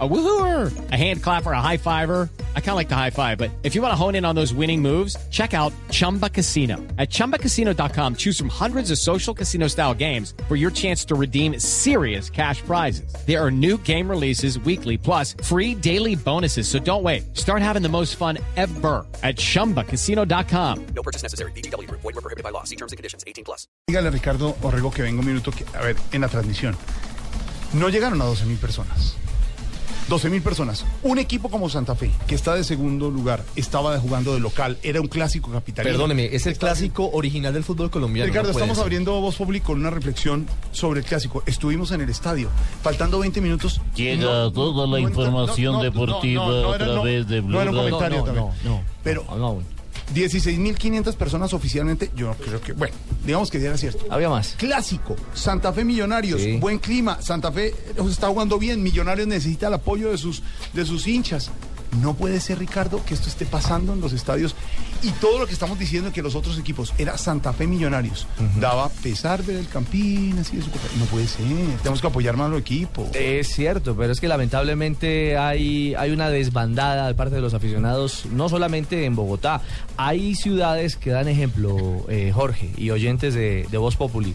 A woohooer, a hand clapper, a high fiver. I kind of like the high five, but if you want to hone in on those winning moves, check out Chumba Casino. At chumbacasino.com, choose from hundreds of social casino style games for your chance to redeem serious cash prizes. There are new game releases weekly, plus free daily bonuses. So don't wait. Start having the most fun ever at chumbacasino.com. No purchase necessary. BGW. Void were prohibited by law. See terms and conditions. 18 plus. Dígale a Ricardo Orrego que venga un minuto, que, a ver, en la transmisión. No llegaron a 12 mil personas. 12 mil personas. Un equipo como Santa Fe, que está de segundo lugar, estaba jugando de local, era un clásico capitalino. Perdóneme, es el clásico original del fútbol colombiano. Ricardo, no estamos ser. abriendo Voz Pública con una reflexión sobre el clásico. Estuvimos en el estadio, faltando 20 minutos. Llega No, toda la no, información no, no, deportiva no, no, a través no, de Blue no era un comentario No, también. no, no. Pero No, no, 16.500 personas oficialmente, yo no creo que, bueno, digamos que era cierto. había más. Clásico, Santa Fe Millonarios, Sí. buen clima, Santa Fe los está jugando bien, Millonarios necesita el apoyo de sus, de sus hinchas. No puede ser, Ricardo, que esto esté pasando en los estadios y todo lo que estamos diciendo que los otros equipos era Santa Fe Millonarios. Daba pesar ver el de su cosa. No puede ser, tenemos que apoyar más al equipo. Es cierto, pero es que lamentablemente hay, hay una desbandada de parte de los aficionados, no solamente en Bogotá. Hay ciudades que dan ejemplo, eh, Jorge, y oyentes de, de Voz Populi.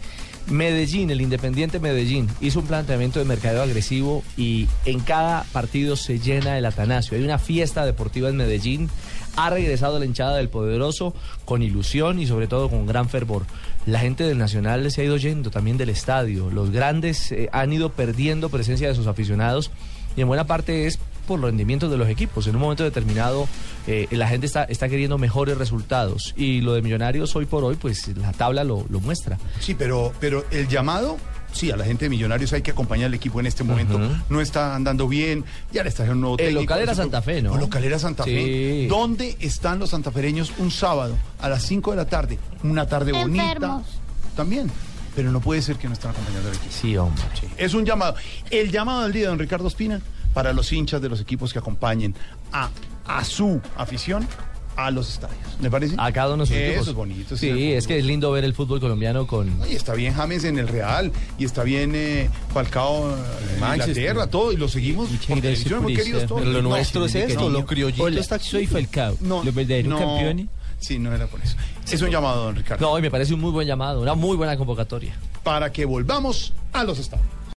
Medellín, el Independiente Medellín, hizo un planteamiento de mercadeo agresivo y en cada partido se llena el Atanasio. Hay una fiesta deportiva en Medellín. Ha regresado la hinchada del Poderoso con ilusión y sobre todo con gran fervor. La gente del Nacional se ha ido yendo también del estadio. Los grandes eh, han ido perdiendo presencia de sus aficionados y en buena parte es por los rendimientos de los equipos. En un momento determinado eh, la gente está, está queriendo mejores resultados y lo de Millonarios hoy por hoy, pues la tabla lo, lo muestra. Sí, pero, pero el llamado, sí, a la gente de Millonarios hay que acompañar al equipo en este momento. No está andando bien, ya le trajeron un nuevo El técnico. local era Santa Fe, ¿no? El local era Santa Sí. Fe. ¿Dónde están los santafereños un sábado a las 5 de la tarde? Una tarde bonita. También. Pero no puede ser que no estén acompañando al equipo. Sí, hombre. Sí, Es un llamado. El llamado del día de don Ricardo Espina para los hinchas de los equipos que acompañen a, a su afición a los estadios. ¿Le parece? A cada uno de sus Eso equipos. es bonito. Sí, es que es lindo ver el fútbol colombiano con, Y está bien James en el Real, y está bien eh, Falcao en Manchester. Inglaterra, todo, y lo seguimos por televisión, muy queridos todos. Pero lo No, nuestro es esto, lo criollito Hola, está soy Falcao, no, los verdaderos no, campeones. Sí, no era por eso. Es un llamado, don Ricardo, No, y me parece un muy buen llamado, una muy buena convocatoria. para que volvamos a los estadios.